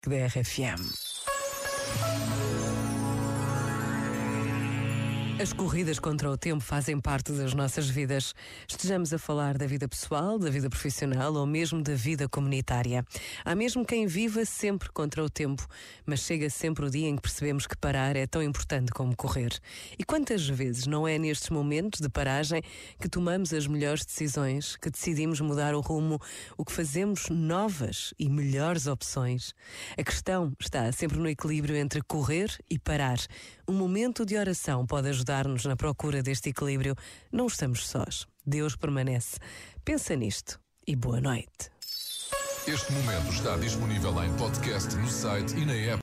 da RFM. As corridas contra o tempo fazem parte das nossas vidas. Estejamos a falar da vida pessoal, da vida profissional ou mesmo da vida comunitária. Há mesmo quem viva sempre contra o tempo, mas chega sempre o dia em que percebemos que parar é tão importante como correr. E quantas vezes não é nestes momentos de paragem que tomamos as melhores decisões, que decidimos mudar o rumo, o que fazemos novas e melhores opções? A questão está sempre no equilíbrio entre correr e parar. Um momento de oração pode ajudar ajudar-nos na procura deste equilíbrio, não estamos sós. Deus permanece. Pensa nisto e boa noite. Este momento está disponível em podcast no site e na app.